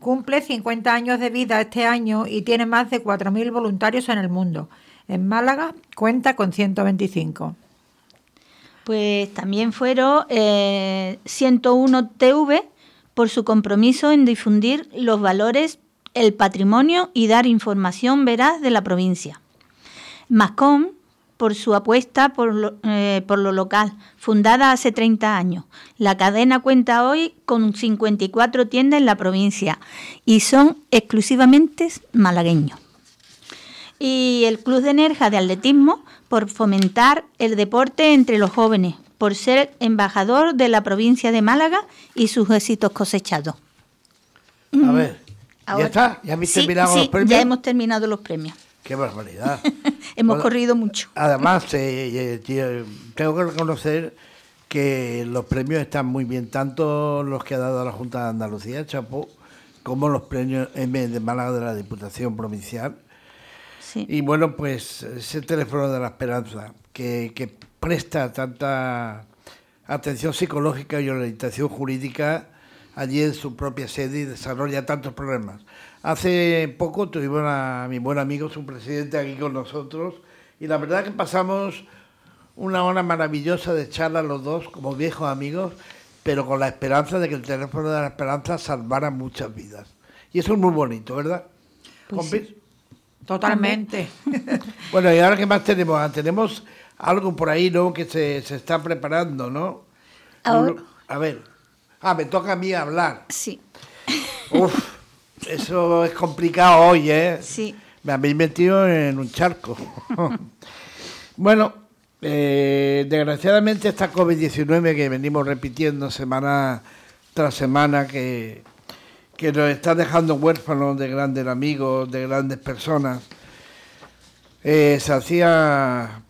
Cumple 50 años de vida este año y tiene más de 4.000 voluntarios en el mundo. En Málaga cuenta con 125. Pues también fueron eh, 101 TV por su compromiso en difundir los valores, el patrimonio y dar información veraz de la provincia. Mascom por su apuesta por lo, eh, por lo local, fundada hace 30 años. La cadena cuenta hoy con 54 tiendas en la provincia y son exclusivamente malagueños. Y el Club de Nerja de Atletismo por fomentar el deporte entre los jóvenes, por ser embajador de la provincia de Málaga y sus éxitos cosechados. A ver, ¿ya Ahora- está? ¿Ya Sí, sí, los premios? Ya hemos terminado los premios. Qué barbaridad. Hemos Bueno, corrido mucho. Además, eh, eh, tío, tengo que reconocer que los premios están muy bien, tanto los que ha dado la Junta de Andalucía, Chapo, como los premios M de Málaga de la Diputación Provincial. Sí. Y bueno, pues ese teléfono de la esperanza, que, que presta tanta atención psicológica y orientación jurídica allí en su propia sede y desarrolla tantos problemas. Hace poco tuvimos a mi buen amigo, su presidente, aquí con nosotros y la verdad que pasamos una hora maravillosa de charla los dos como viejos amigos, pero con la esperanza de que el teléfono de la esperanza salvara muchas vidas. Y eso es muy bonito, ¿verdad? Pues ¿Compis? Totalmente. Bueno, y ahora qué más tenemos? Ah, tenemos algo por ahí, ¿no? Que se, se está preparando, ¿no? Ahora- A ver. Ah, me toca a mí hablar. Sí, Uf, eso es complicado hoy, ¿eh? sí. Me habéis metido en un charco. bueno, eh, desgraciadamente esta COVID-19 que venimos repitiendo semana tras semana, que, que nos está dejando huérfanos de grandes amigos, de grandes personas, eh, se hacía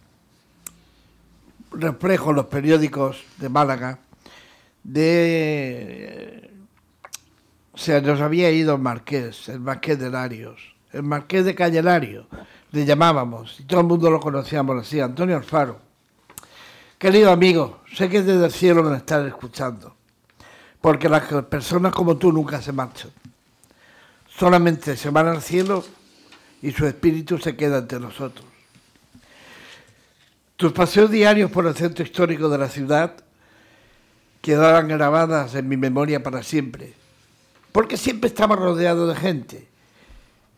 reflejo en los periódicos de Málaga de se nos había ido el marqués, el marqués de Larios, el marqués de Calle Larios, le llamábamos, y todo el mundo lo conocíamos así, Antonio Alfaro. Querido amigo, sé que desde el cielo me están escuchando, porque las personas como tú nunca se marchan. Solamente se van al cielo y su espíritu se queda entre nosotros. Tus paseos diarios por el centro histórico de la ciudad quedarán grabadas en mi memoria para siempre porque siempre estaba rodeado de gente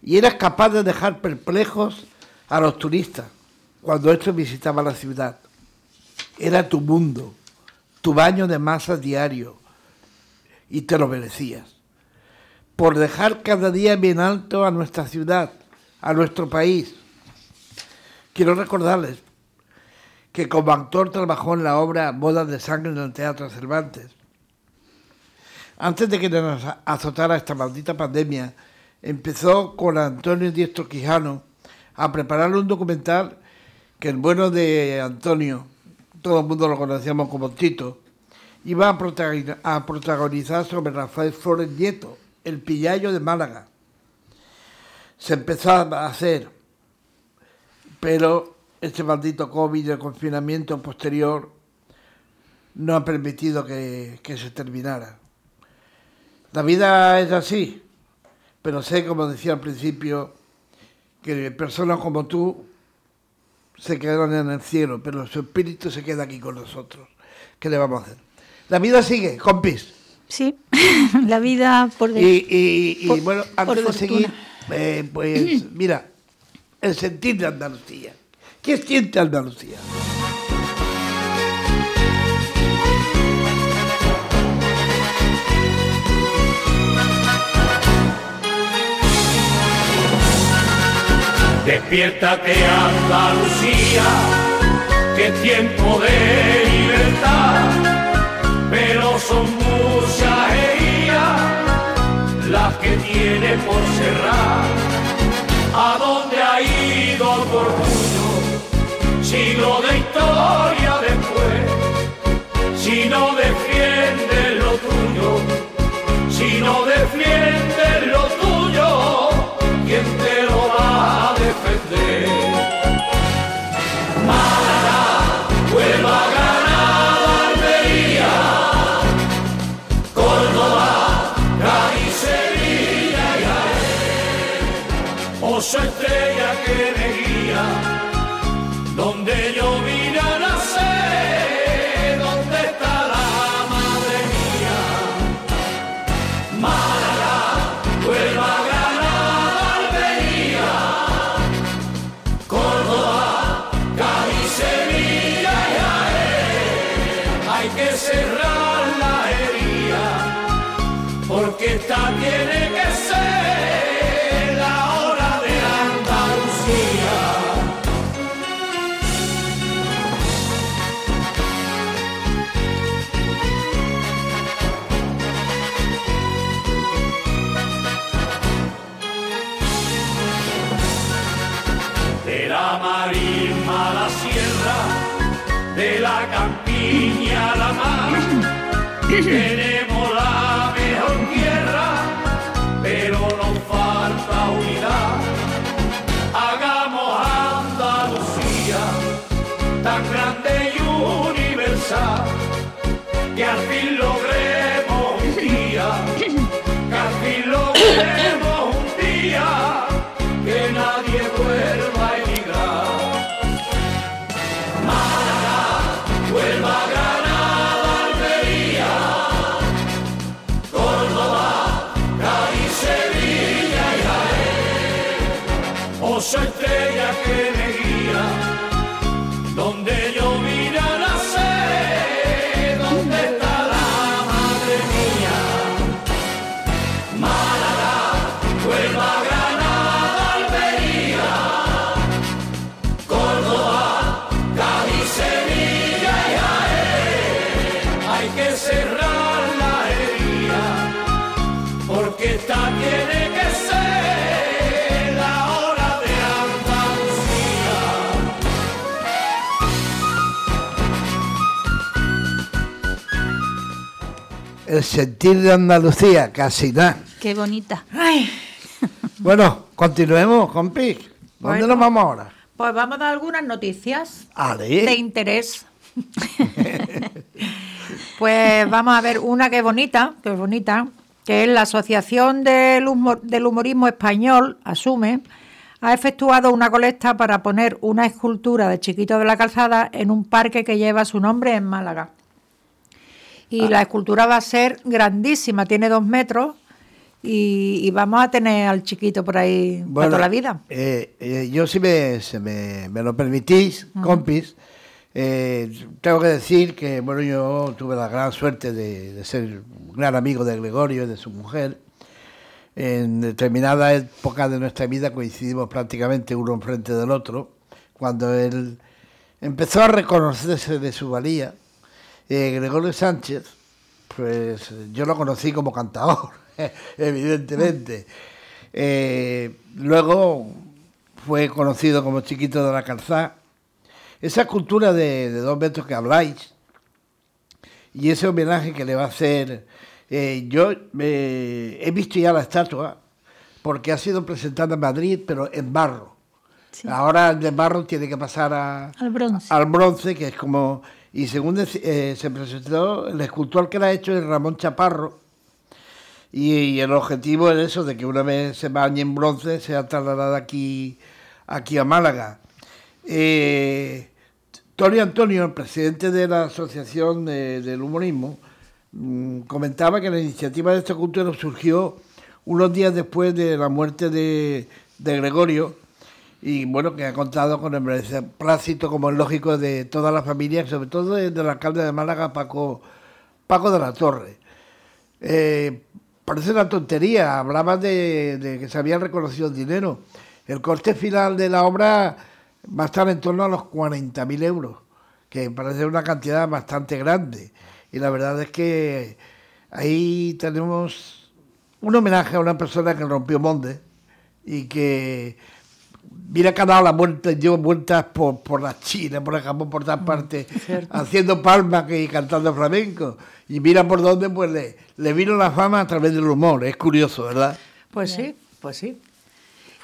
y eras capaz de dejar perplejos a los turistas cuando estos visitaban la ciudad. Era tu mundo, tu baño de masas diario y te lo merecías. Por dejar cada día bien alto a nuestra ciudad, a nuestro país. Quiero recordarles que como actor trabajó en la obra Bodas de Sangre en el Teatro Cervantes antes de que nos azotara esta maldita pandemia, empezó con Antonio Diestro Quijano a preparar un documental que el bueno de Antonio, todo el mundo lo conocíamos como Tito, iba a protagoni- a protagonizar sobre Rafael Flores Nieto, el pillayo de Málaga. Se empezó a hacer, pero este maldito COVID y el confinamiento posterior no ha permitido que se terminara. La vida es así, pero sé, como decía al principio, que personas como tú se quedan en el cielo, pero su espíritu se queda aquí con nosotros. ¿Qué le vamos a hacer? La vida sigue, compis. Sí, la vida por de- y- y, Por- bueno, antes de seguir, eh, pues mira, el sentir de Andalucía. ¿Qué siente Andalucía? Despiértate Andalucía, que es tiempo de libertad, pero son muchas heridas las que tiene por cerrar. ¿A dónde ha ido tu Tenemos El sentir de Andalucía, casi nada. Qué bonita. Ay, Bueno, continuemos, compi. ¿Dónde Bueno. nos vamos ahora? pues vamos a dar algunas noticias Ale. de interés. pues vamos a ver una que es bonita, que es bonita, que es la Asociación del, Humor- del Humorismo Español, Asume, ha efectuado una colecta para poner una escultura de Chiquito de la Calzada en un parque que lleva su nombre en Málaga. Y la escultura va a ser grandísima, tiene dos metros y, y vamos a tener al chiquito por ahí para toda la vida. eh, eh, yo si me, se me, me lo permitís, compis, eh, tengo que decir que bueno yo tuve la gran suerte de, de ser un gran amigo de Gregorio y de su mujer. En determinada época de nuestra vida coincidimos prácticamente uno enfrente del otro, cuando él empezó a reconocerse de su valía. Eh, Gregorio Sánchez, pues yo lo conocí como cantador, evidentemente. Eh, luego fue conocido como Chiquito de la Calzada. Esa escultura de, de dos metros que habláis y ese homenaje que le va a hacer, eh, yo eh, he visto ya la estatua porque ha sido presentada en Madrid, pero en barro. Sí. Ahora el de barro tiene que pasar a, Al bronce. al bronce, que es como... Y según eh, se presentó, el escultor que la ha hecho es Ramón Chaparro, y, el objetivo es eso, de que una vez se bañe en bronce, sea trasladada aquí, aquí a Málaga. Eh, Tony Antonio, el presidente de la Asociación de- del Humorismo, mm, comentaba que la iniciativa de esta cultura surgió unos días después de la muerte de Gregorio y bueno, que ha contado con el beneplácito, como es lógico, de toda la familia, sobre todo de- del alcalde de Málaga, Paco, Paco de la Torre. Eh, parece una tontería, hablaba de, que se había reconocido el dinero. El coste final de la obra va a estar en torno a los 40.000 euros, que parece una cantidad bastante grande. Y la verdad es que ahí tenemos un homenaje a una persona que rompió Monde y que mira que ha dado la vuelta, dio vueltas por, por la China, por el Japón, por todas partes, haciendo palmas y cantando flamenco. Y mira por dónde pues le, le vino la fama a través del humor. Es curioso, ¿verdad? Pues sí, pues sí.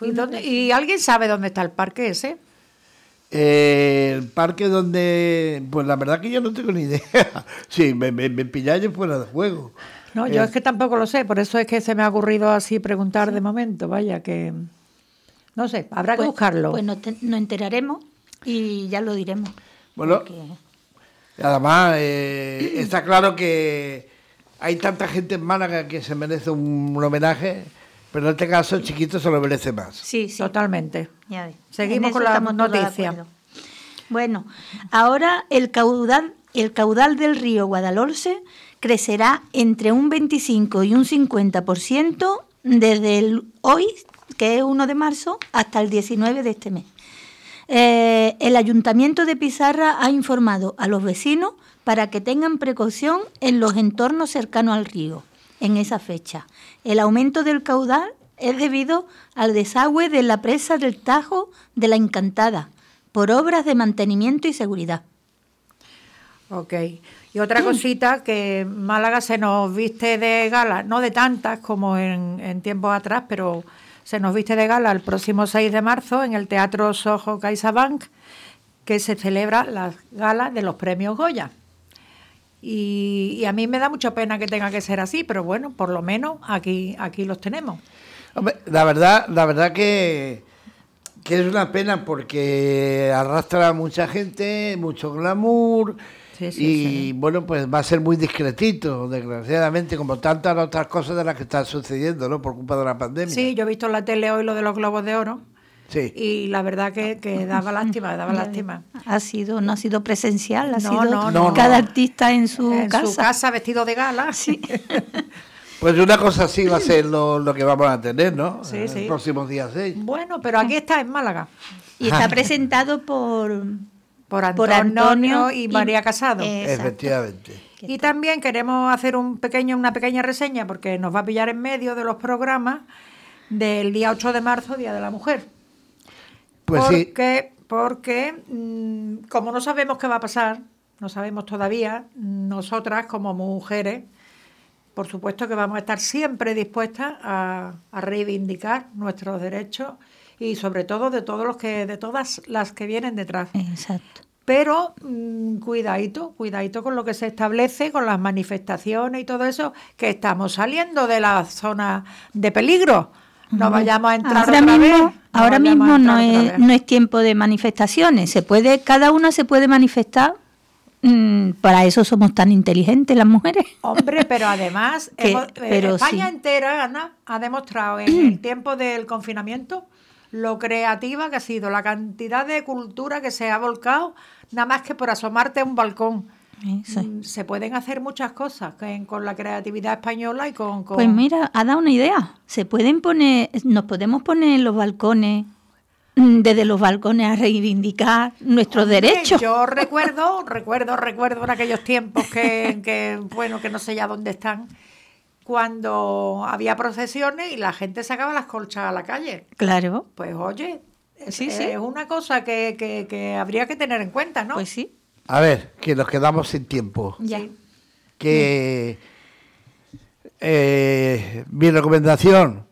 ¿Y, dónde- ¿Y alguien sabe dónde está el parque ese? Eh, el parque donde, pues la verdad que yo no tengo ni idea. Sí, me, me, me pilláis fuera de juego. No, yo Eh, es que tampoco lo sé, por eso es que se me ha ocurrido así preguntar de momento, vaya, que No sé, habrá que Pues- buscarlo. Pues nos, te- nos enteraremos y ya lo diremos. Bueno, Porque- además eh, está claro que hay tanta gente en Málaga que se merece un, un homenaje, pero en este caso el chiquito se lo merece más. Sí, sí. Totalmente. Ya. Seguimos con la noticia. Bueno, ahora el caudal, el caudal del río Guadalhorce crecerá entre un 25 y un 50% desde el hoy, que es 1 de marzo, hasta el 19 de este mes. Eh, el Ayuntamiento de Pizarra ha informado a los vecinos para que tengan precaución en los entornos cercanos al río en esa fecha. El aumento del caudal es debido al desagüe de la presa del Tajo de la Encantada por obras de mantenimiento y seguridad. Ok. Y otra cosita, que Málaga se nos viste de gala, no de tantas como en, en tiempos atrás, pero se nos viste de gala el próximo 6 de marzo en el Teatro Soho CaixaBank, que se celebra la gala de los premios Goya. Y, a mí me da mucha pena que tenga que ser así, pero bueno, por lo menos aquí, aquí los tenemos. La verdad, la verdad que, que es una pena porque arrastra a mucha gente, mucho glamour Sí, sí, y sí. bueno, pues va a ser muy discretito, desgraciadamente, como tantas otras cosas de las que están sucediendo, ¿no? Por culpa de la pandemia. Sí, yo he visto en la tele hoy lo de los globos de oro Sí. y la verdad que, que daba lástima, daba lástima. Ha sido, no ha sido presencial, ha No, sido no, no. cada artista en su en casa. su casa vestido de gala. Sí. Pues una cosa así va a ser lo, lo que vamos a tener, ¿no? Sí, En sí. El próximo día 6. Bueno, pero aquí está en Málaga. Y está presentado por, Por Antonio, por Antonio y María Casado. Exacto. Efectivamente. y también queremos hacer un pequeño, una pequeña reseña, porque nos va a pillar en medio de los programas del día 8 de marzo, Día de la Mujer. Pues sí. porque, porque mm, como no sabemos qué va a pasar, no sabemos todavía, nosotras como mujeres, por supuesto que vamos a estar siempre dispuestas a, a reivindicar nuestros derechos y sobre todo de todos los que, de todas las que vienen detrás. Exacto. Pero mm, cuidadito, cuidadito con lo que se establece, con las manifestaciones y todo eso, que estamos saliendo de la zona de peligro. No vayamos a entrar ahora otra mismo, vez. ahora vayamos a mismo no es, no es tiempo de manifestaciones. Se puede, cada una se puede manifestar. mm, para eso somos tan inteligentes las mujeres. Hombre, pero además, Que- hemos- eh, pero España sí. entera, Ana, ha demostrado en el tiempo del confinamiento lo creativa que ha sido, la cantidad de cultura que se ha volcado, nada más que por asomarte a un balcón. Mm, Se pueden hacer muchas cosas con la creatividad española y con... con- Pues mira, ha dado una idea. Se pueden poner, nos podemos poner en los balcones, mm, desde los balcones a reivindicar nuestros derechos. Yo recuerdo, recuerdo, recuerdo en aquellos tiempos que, que, bueno, que no sé ya dónde están, cuando había procesiones y la gente sacaba las colchas a la calle. Claro, Pues oye, es, Sí, sí. es una cosa que, que- que habría que tener en cuenta, ¿no? pues sí. A ver, que nos quedamos sin tiempo. Ya. Que eh, mi recomendación,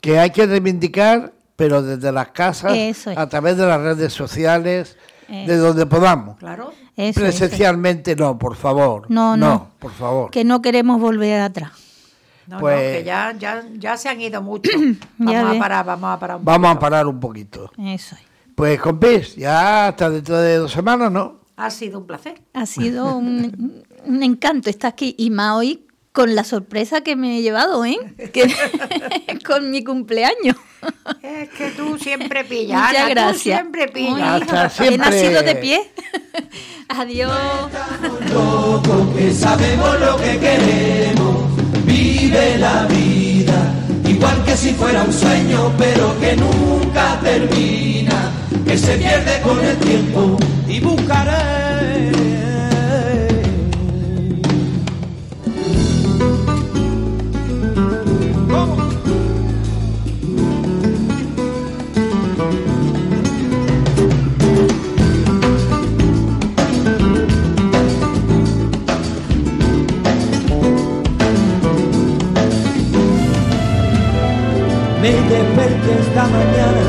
que hay que reivindicar, pero desde las casas, Eso es. a través de las redes sociales, de Eso. donde podamos. Claro. Eso, eso. Presencialmente no, por favor. No, no. por favor. Que no queremos volver atrás. No, Pues- no, que ya, ya, ya se han ido mucho. Vamos a parar, vamos a parar un Vamos a parar un poquito. Eso es. Pues compis, ya hasta dentro de dos semanas, ¿no? Ha sido un placer. Ha sido un, un encanto estar aquí y más hoy con la sorpresa que me he llevado, ¿eh? Que- con mi cumpleaños. Es que tú siempre pillas. Muchas Ana, tú gracias. siempre pillas. Hasta He siempre. nacido de pie. Adiós. loco que sabemos lo que queremos, vive la vida, igual que si fuera un sueño, pero que nunca termina, que se pierde con el tiempo y buscaré. Me desperté esta mañana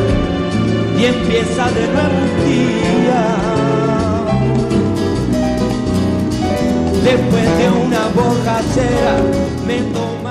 y empieza de nuevo un día. Después de una borrachera me tomo